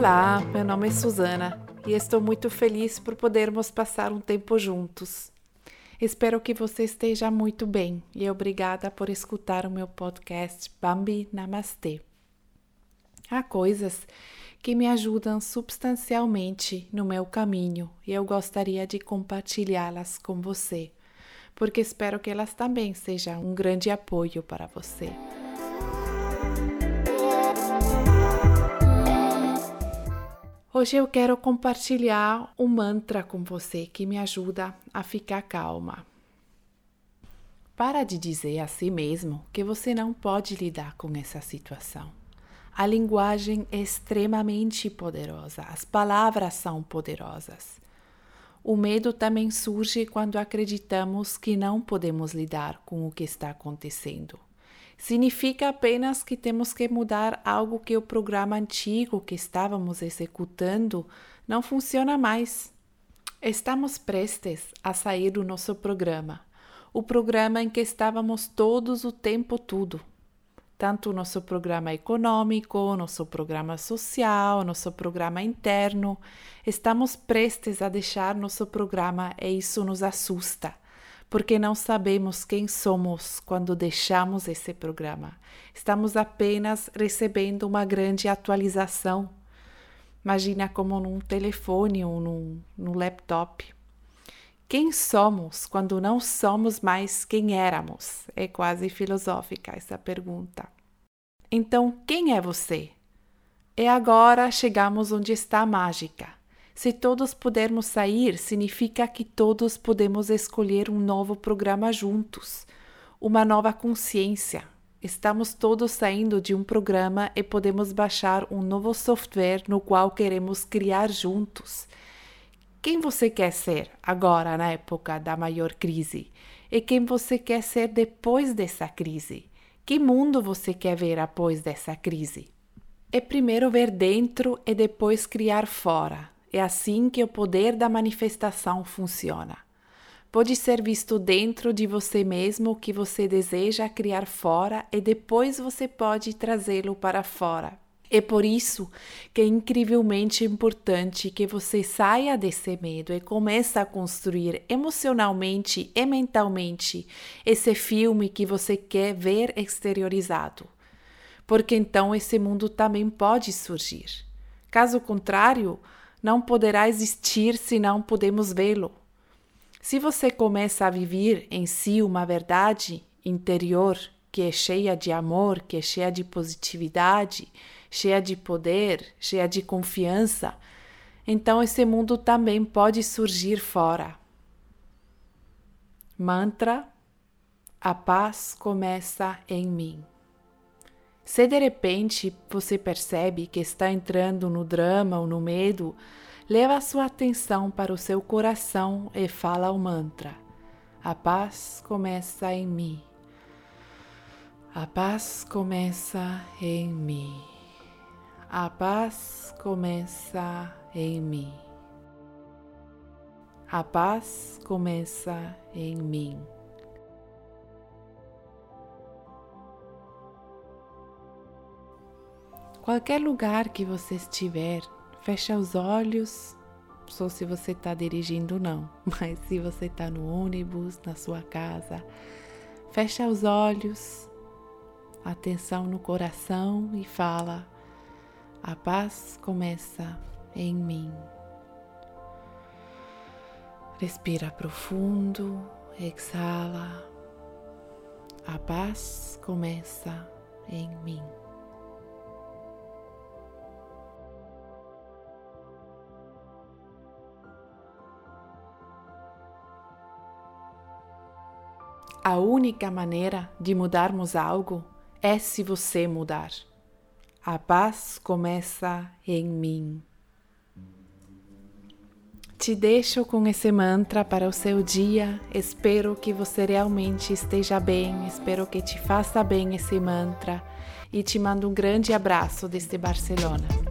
Olá, meu nome é Suzana e estou muito feliz por podermos passar um tempo juntos. Espero que você esteja muito bem e obrigada por escutar o meu podcast Bambi Namastê. Há coisas que me ajudam substancialmente no meu caminho e eu gostaria de compartilhá-las com você, porque espero que elas também sejam um grande apoio para você. Hoje eu quero compartilhar um mantra com você que me ajuda a ficar calma. Para de dizer a si mesmo que você não pode lidar com essa situação. A linguagem é extremamente poderosa, as palavras são poderosas. O medo também surge quando acreditamos que não podemos lidar com o que está acontecendo significa apenas que temos que mudar algo que o programa antigo que estávamos executando não funciona mais. Estamos prestes a sair do nosso programa, o programa em que estávamos todos o tempo todo. Tanto o nosso programa econômico, nosso programa social, nosso programa interno. Estamos prestes a deixar nosso programa e isso nos assusta porque não sabemos quem somos quando deixamos esse programa. Estamos apenas recebendo uma grande atualização. Imagina como num telefone ou num, num laptop. Quem somos quando não somos mais quem éramos? É quase filosófica essa pergunta. Então, quem é você? E agora chegamos onde está a mágica. Se todos pudermos sair, significa que todos podemos escolher um novo programa juntos, uma nova consciência. Estamos todos saindo de um programa e podemos baixar um novo software no qual queremos criar juntos. Quem você quer ser agora, na época da maior crise? E quem você quer ser depois dessa crise? Que mundo você quer ver após dessa crise? É primeiro ver dentro e depois criar fora. É assim que o poder da manifestação funciona. Pode ser visto dentro de você mesmo o que você deseja criar fora e depois você pode trazê-lo para fora. É por isso que é incrivelmente importante que você saia desse medo e comece a construir emocionalmente e mentalmente esse filme que você quer ver exteriorizado. Porque então esse mundo também pode surgir. Caso contrário, não poderá existir se não podemos vê-lo. Se você começa a viver em si uma verdade interior que é cheia de amor, que é cheia de positividade, cheia de poder, cheia de confiança, então esse mundo também pode surgir fora. Mantra: A paz começa em mim. Se de repente você percebe que está entrando no drama ou no medo, leva sua atenção para o seu coração e fala o mantra: A paz começa em mim. A paz começa em mim. A paz começa em mim. A paz começa em mim. Qualquer lugar que você estiver, fecha os olhos, só se você está dirigindo não, mas se você está no ônibus, na sua casa, fecha os olhos, atenção no coração e fala: a paz começa em mim. Respira profundo, exala. A paz começa em mim. A única maneira de mudarmos algo é se você mudar. A paz começa em mim. Te deixo com esse mantra para o seu dia. Espero que você realmente esteja bem. Espero que te faça bem esse mantra. E te mando um grande abraço desde Barcelona.